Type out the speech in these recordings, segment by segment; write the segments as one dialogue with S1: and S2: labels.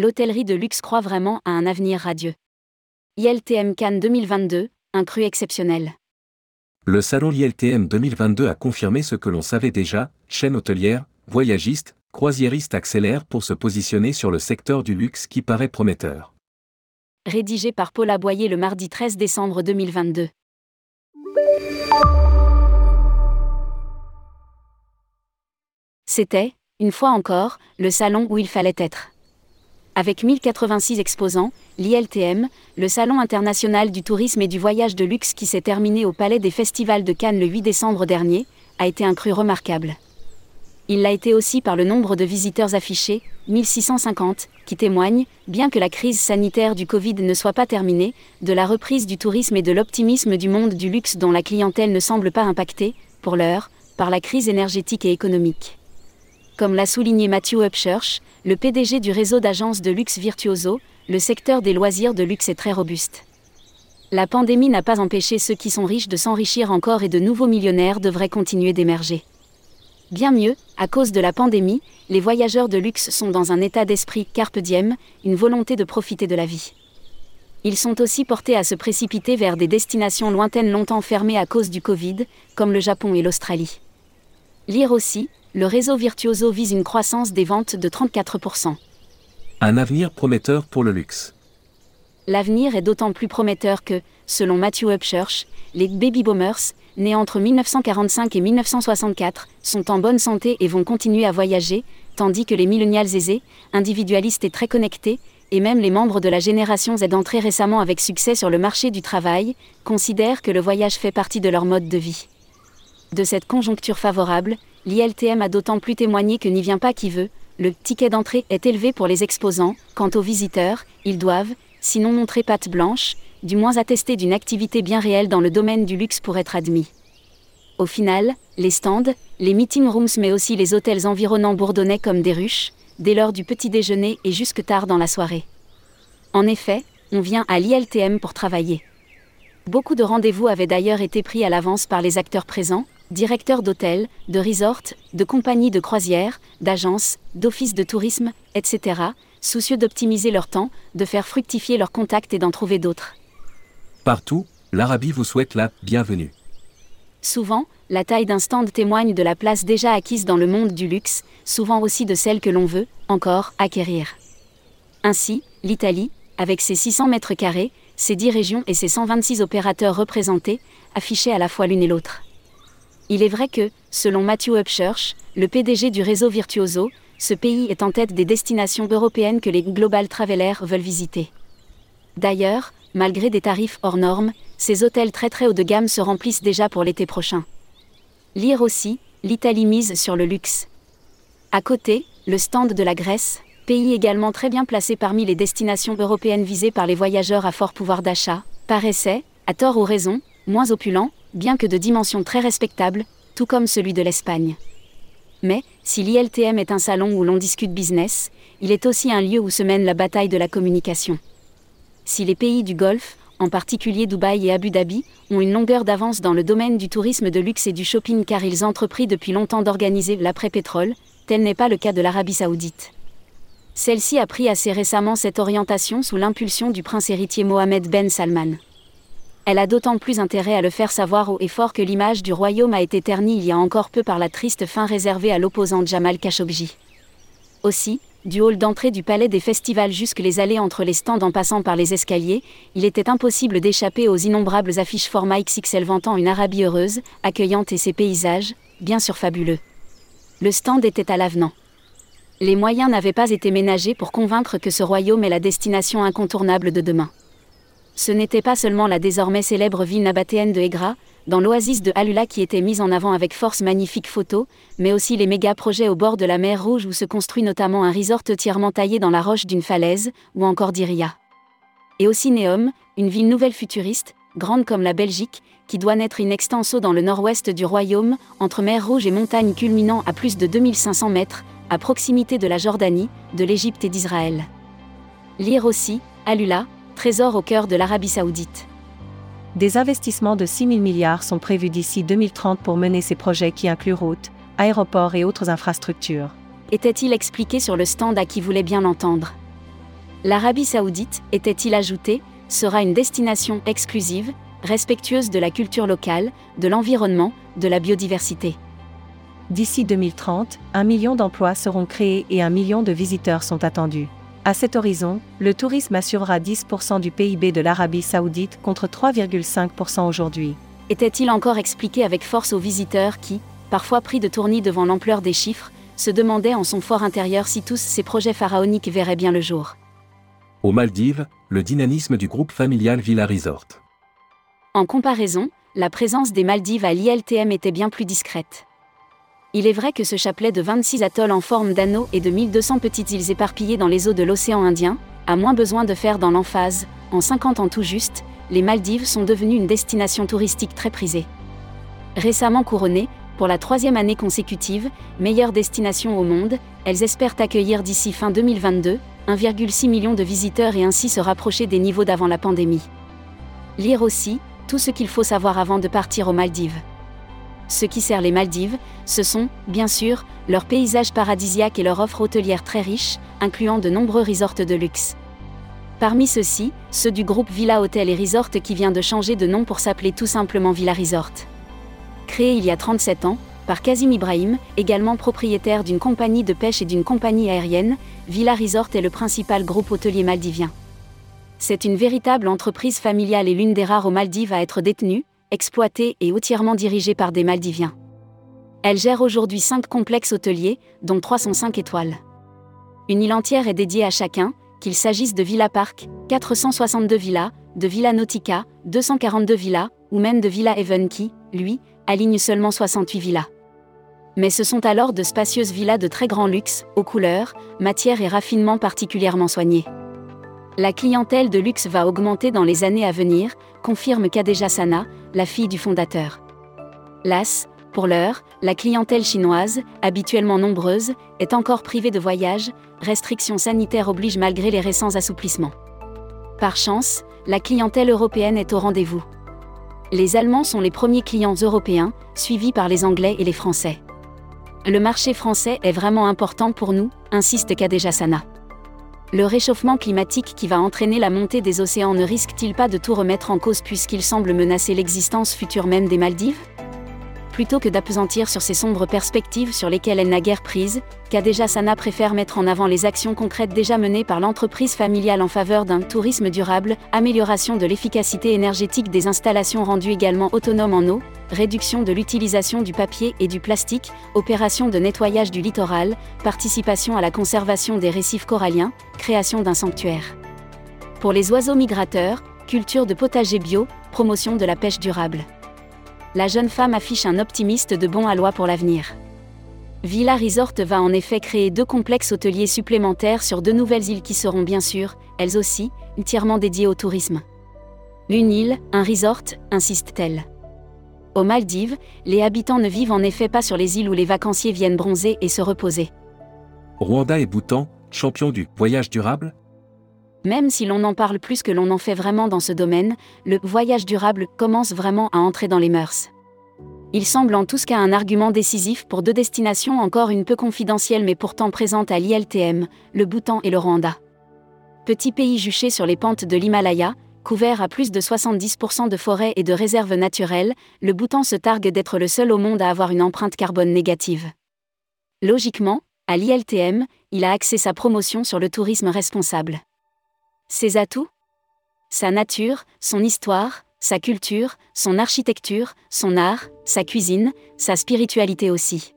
S1: l'hôtellerie de luxe croit vraiment à un avenir radieux. ILTM Cannes 2022, un cru exceptionnel.
S2: Le salon ILTM 2022 a confirmé ce que l'on savait déjà, chaîne hôtelière, voyagiste, croisiériste accélère pour se positionner sur le secteur du luxe qui paraît prometteur.
S1: Rédigé par Paul Aboyer le mardi 13 décembre 2022. C'était, une fois encore, le salon où il fallait être. Avec 1086 exposants, l'ILTM, le Salon international du tourisme et du voyage de luxe qui s'est terminé au Palais des Festivals de Cannes le 8 décembre dernier, a été un cru remarquable. Il l'a été aussi par le nombre de visiteurs affichés, 1650, qui témoignent, bien que la crise sanitaire du Covid ne soit pas terminée, de la reprise du tourisme et de l'optimisme du monde du luxe dont la clientèle ne semble pas impactée, pour l'heure, par la crise énergétique et économique. Comme l'a souligné Matthew Upchurch, le PDG du réseau d'agences de luxe Virtuoso, le secteur des loisirs de luxe est très robuste. La pandémie n'a pas empêché ceux qui sont riches de s'enrichir encore et de nouveaux millionnaires devraient continuer d'émerger. Bien mieux, à cause de la pandémie, les voyageurs de luxe sont dans un état d'esprit carpe diem, une volonté de profiter de la vie. Ils sont aussi portés à se précipiter vers des destinations lointaines longtemps fermées à cause du Covid, comme le Japon et l'Australie. Lire aussi, le réseau Virtuoso vise une croissance des ventes de 34%.
S2: Un avenir prometteur pour le luxe.
S1: L'avenir est d'autant plus prometteur que, selon Matthew Upchurch, les baby boomers, nés entre 1945 et 1964, sont en bonne santé et vont continuer à voyager, tandis que les millennials aisés, individualistes et très connectés, et même les membres de la génération Z entrés récemment avec succès sur le marché du travail, considèrent que le voyage fait partie de leur mode de vie. De cette conjoncture favorable, l'ILTM a d'autant plus témoigné que n'y vient pas qui veut, le ticket d'entrée est élevé pour les exposants, quant aux visiteurs, ils doivent, sinon montrer patte blanche, du moins attester d'une activité bien réelle dans le domaine du luxe pour être admis. Au final, les stands, les meeting rooms mais aussi les hôtels environnants bourdonnaient comme des ruches, dès l'heure du petit déjeuner et jusque tard dans la soirée. En effet, on vient à l'ILTM pour travailler. Beaucoup de rendez-vous avaient d'ailleurs été pris à l'avance par les acteurs présents, directeurs d'hôtels, de resorts, de compagnies de croisière, d'agences, d'offices de tourisme, etc., soucieux d'optimiser leur temps, de faire fructifier leurs contacts et d'en trouver d'autres.
S2: Partout, l'Arabie vous souhaite la bienvenue.
S1: Souvent, la taille d'un stand témoigne de la place déjà acquise dans le monde du luxe, souvent aussi de celle que l'on veut, encore, acquérir. Ainsi, l'Italie, avec ses 600 mètres carrés, ses 10 régions et ses 126 opérateurs représentés, affichait à la fois l'une et l'autre. Il est vrai que, selon Matthew Upchurch, le PDG du réseau Virtuoso, ce pays est en tête des destinations européennes que les Global Travelers veulent visiter. D'ailleurs, malgré des tarifs hors normes, ces hôtels très très haut de gamme se remplissent déjà pour l'été prochain. Lire aussi, l'Italie mise sur le luxe. À côté, le stand de la Grèce, pays également très bien placé parmi les destinations européennes visées par les voyageurs à fort pouvoir d'achat, paraissait, à tort ou raison, moins opulent, bien que de dimensions très respectables, tout comme celui de l'Espagne. Mais, si l'ILTM est un salon où l'on discute business, il est aussi un lieu où se mène la bataille de la communication. Si les pays du Golfe, en particulier Dubaï et Abu Dhabi, ont une longueur d'avance dans le domaine du tourisme de luxe et du shopping car ils entrepris depuis longtemps d'organiser l'après-pétrole, tel n'est pas le cas de l'Arabie saoudite. Celle-ci a pris assez récemment cette orientation sous l'impulsion du prince héritier Mohamed Ben Salman elle a d'autant plus intérêt à le faire savoir haut et fort que l'image du royaume a été ternie il y a encore peu par la triste fin réservée à l'opposant Jamal Khashoggi. Aussi, du hall d'entrée du palais des festivals jusque les allées entre les stands en passant par les escaliers, il était impossible d'échapper aux innombrables affiches format XXL vantant une Arabie heureuse, accueillante et ses paysages, bien sûr fabuleux. Le stand était à l'avenant. Les moyens n'avaient pas été ménagés pour convaincre que ce royaume est la destination incontournable de demain ce n'était pas seulement la désormais célèbre ville nabatéenne de Egra, dans l'oasis de Halula qui était mise en avant avec force magnifiques photos, mais aussi les méga projets au bord de la mer Rouge où se construit notamment un resort entièrement taillé dans la roche d'une falaise, ou encore d'Iria. Et aussi Neom, une ville nouvelle futuriste, grande comme la Belgique, qui doit naître in extenso dans le nord-ouest du royaume, entre mer Rouge et montagnes culminant à plus de 2500 mètres, à proximité de la Jordanie, de l'Égypte et d'Israël. Lire aussi, Alula, trésor au cœur de l'Arabie saoudite.
S3: Des investissements de 6 000 milliards sont prévus d'ici 2030 pour mener ces projets qui incluent routes, aéroports et autres infrastructures.
S1: Était-il expliqué sur le stand à qui voulait bien l'entendre? L'Arabie saoudite, était-il ajouté, sera une destination exclusive, respectueuse de la culture locale, de l'environnement, de la biodiversité?
S3: D'ici 2030, un million d'emplois seront créés et un million de visiteurs sont attendus. À cet horizon, le tourisme assurera 10% du PIB de l'Arabie saoudite contre 3,5% aujourd'hui.
S1: Était-il encore expliqué avec force aux visiteurs qui, parfois pris de tournis devant l'ampleur des chiffres, se demandaient en son fort intérieur si tous ces projets pharaoniques verraient bien le jour?
S2: Aux Maldives, le dynamisme du groupe familial Villa Resort.
S1: En comparaison, la présence des Maldives à l'ILTM était bien plus discrète. Il est vrai que ce chapelet de 26 atolls en forme d'anneau et de 1200 petites îles éparpillées dans les eaux de l'océan Indien, a moins besoin de faire dans l'emphase, en 50 ans tout juste, les Maldives sont devenues une destination touristique très prisée. Récemment couronnées, pour la troisième année consécutive, meilleure destination au monde, elles espèrent accueillir d'ici fin 2022 1,6 million de visiteurs et ainsi se rapprocher des niveaux d'avant la pandémie. Lire aussi, tout ce qu'il faut savoir avant de partir aux Maldives. Ce qui sert les Maldives, ce sont, bien sûr, leurs paysages paradisiaques et leur offre hôtelière très riche, incluant de nombreux resorts de luxe. Parmi ceux-ci, ceux du groupe Villa Hotel et Resort qui vient de changer de nom pour s'appeler tout simplement Villa Resort. Créé il y a 37 ans, par Kazim Ibrahim, également propriétaire d'une compagnie de pêche et d'une compagnie aérienne, Villa Resort est le principal groupe hôtelier maldivien. C'est une véritable entreprise familiale et l'une des rares aux Maldives à être détenue, exploitée et entièrement dirigée par des Maldiviens. Elle gère aujourd'hui 5 complexes hôteliers, dont 3 sont 5 étoiles. Une île entière est dédiée à chacun, qu'il s'agisse de Villa Park, 462 villas, de Villa Nautica, 242 villas, ou même de Villa Even qui, lui, aligne seulement 68 villas. Mais ce sont alors de spacieuses villas de très grand luxe, aux couleurs, matières et raffinements particulièrement soignés. La clientèle de luxe va augmenter dans les années à venir, confirme Kadeja Sana, la fille du fondateur. Las, pour l'heure, la clientèle chinoise, habituellement nombreuse, est encore privée de voyages, restrictions sanitaires obligent malgré les récents assouplissements. Par chance, la clientèle européenne est au rendez-vous. Les Allemands sont les premiers clients européens, suivis par les Anglais et les Français. Le marché français est vraiment important pour nous, insiste Kadeja Sana. Le réchauffement climatique qui va entraîner la montée des océans ne risque-t-il pas de tout remettre en cause puisqu'il semble menacer l'existence future même des Maldives? Plutôt que d'appesantir sur ces sombres perspectives sur lesquelles elle n'a guère prise, Kadeja Sana préfère mettre en avant les actions concrètes déjà menées par l'entreprise familiale en faveur d'un tourisme durable, amélioration de l'efficacité énergétique des installations rendues également autonomes en eau, réduction de l'utilisation du papier et du plastique, opération de nettoyage du littoral, participation à la conservation des récifs coralliens, création d'un sanctuaire. Pour les oiseaux migrateurs, culture de potager bio, promotion de la pêche durable la jeune femme affiche un optimiste de bon aloi pour l'avenir. Villa Resort va en effet créer deux complexes hôteliers supplémentaires sur deux nouvelles îles qui seront bien sûr, elles aussi, entièrement dédiées au tourisme. Une île, un resort, insiste-t-elle. Aux Maldives, les habitants ne vivent en effet pas sur les îles où les vacanciers viennent bronzer et se reposer.
S2: Rwanda et Bhoutan, champions du voyage durable?
S1: Même si l'on en parle plus que l'on en fait vraiment dans ce domaine, le voyage durable commence vraiment à entrer dans les mœurs. Il semble en tous cas un argument décisif pour deux destinations encore une peu confidentielles mais pourtant présentes à l'ILTM, le Bhoutan et le Rwanda. Petit pays juché sur les pentes de l'Himalaya, couvert à plus de 70% de forêts et de réserves naturelles, le Bhoutan se targue d'être le seul au monde à avoir une empreinte carbone négative. Logiquement, à l'ILTM, il a axé sa promotion sur le tourisme responsable. Ses atouts? Sa nature, son histoire, sa culture, son architecture, son art, sa cuisine, sa spiritualité aussi.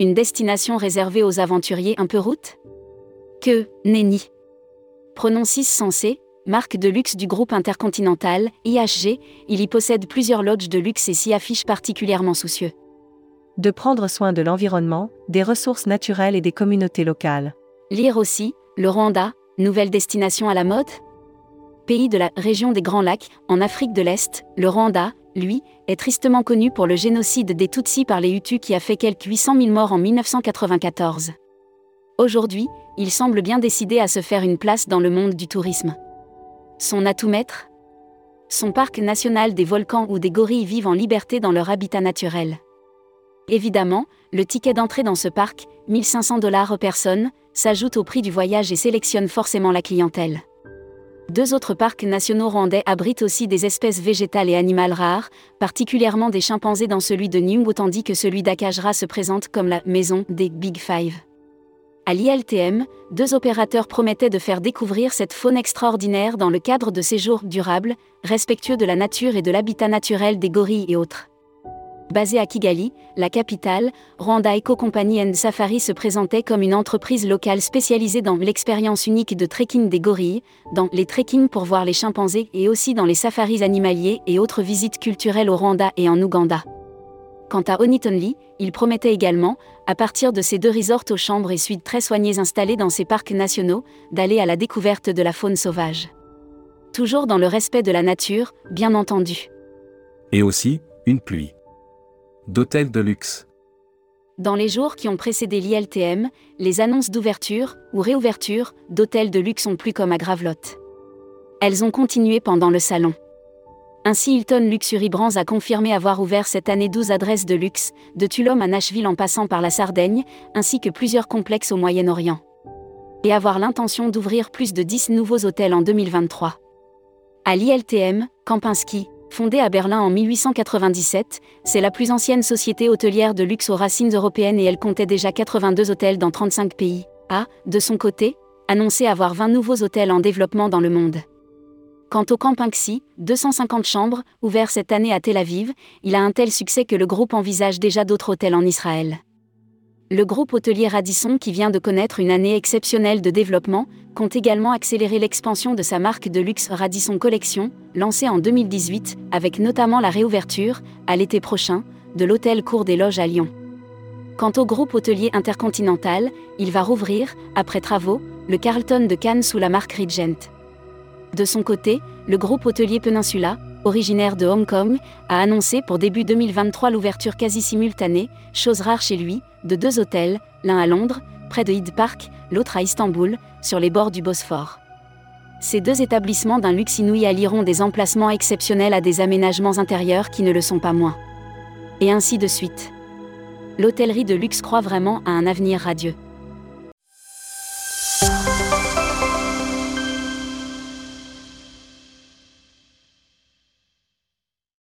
S1: Une destination réservée aux aventuriers un peu route? Que, nenni. Prenons 6 Sensé, marque de luxe du groupe intercontinental, IHG, il y possède plusieurs lodges de luxe et s'y affiche particulièrement soucieux.
S3: De prendre soin de l'environnement, des ressources naturelles et des communautés locales.
S1: Lire aussi, le Rwanda, Nouvelle destination à la mode Pays de la région des Grands Lacs, en Afrique de l'Est, le Rwanda, lui, est tristement connu pour le génocide des Tutsis par les Hutus qui a fait quelques 800 000 morts en 1994. Aujourd'hui, il semble bien décidé à se faire une place dans le monde du tourisme. Son atout maître Son parc national des volcans où des gorilles vivent en liberté dans leur habitat naturel. Évidemment, le ticket d'entrée dans ce parc, 1500 dollars personne, s'ajoute au prix du voyage et sélectionne forcément la clientèle. Deux autres parcs nationaux rwandais abritent aussi des espèces végétales et animales rares, particulièrement des chimpanzés dans celui de Nyumbu tandis que celui d'Akajra se présente comme la maison des Big Five. À l'ILTM, deux opérateurs promettaient de faire découvrir cette faune extraordinaire dans le cadre de séjours durables, respectueux de la nature et de l'habitat naturel des gorilles et autres. Basée à Kigali, la capitale, Rwanda Eco Company and Safari se présentait comme une entreprise locale spécialisée dans l'expérience unique de trekking des gorilles, dans les trekkings pour voir les chimpanzés et aussi dans les safaris animaliers et autres visites culturelles au Rwanda et en Ouganda. Quant à Onitonli, il promettait également, à partir de ces deux resorts aux chambres et suites très soignées installées dans ces parcs nationaux, d'aller à la découverte de la faune sauvage. Toujours dans le respect de la nature, bien entendu.
S2: Et aussi, une pluie. D'hôtels de luxe.
S1: Dans les jours qui ont précédé l'ILTM, les annonces d'ouverture ou réouverture d'hôtels de luxe ont plu comme à Gravelotte. Elles ont continué pendant le salon. Ainsi Hilton Luxury Brands a confirmé avoir ouvert cette année 12 adresses de luxe, de Tulum à Nashville en passant par la Sardaigne, ainsi que plusieurs complexes au Moyen-Orient. Et avoir l'intention d'ouvrir plus de 10 nouveaux hôtels en 2023. À l'ILTM, Kempinski, fondée à Berlin en 1897, c'est la plus ancienne société hôtelière de luxe aux racines européennes et elle comptait déjà 82 hôtels dans 35 pays. A, de son côté, annoncé avoir 20 nouveaux hôtels en développement dans le monde. Quant au Campinxi, 250 chambres, ouvert cette année à Tel Aviv, il a un tel succès que le groupe envisage déjà d'autres hôtels en Israël. Le groupe hôtelier Radisson, qui vient de connaître une année exceptionnelle de développement, compte également accélérer l'expansion de sa marque de luxe Radisson Collection, lancée en 2018, avec notamment la réouverture, à l'été prochain, de l'hôtel Cour des Loges à Lyon. Quant au groupe hôtelier intercontinental, il va rouvrir, après travaux, le Carlton de Cannes sous la marque Regent. De son côté, le groupe hôtelier Peninsula, originaire de Hong Kong, a annoncé pour début 2023 l'ouverture quasi simultanée, chose rare chez lui, de deux hôtels, l'un à Londres, près de Hyde Park, l'autre à Istanbul, sur les bords du Bosphore. Ces deux établissements d'un luxe inouï allieront des emplacements exceptionnels à des aménagements intérieurs qui ne le sont pas moins. Et ainsi de suite. L'hôtellerie de luxe croit vraiment à un avenir radieux.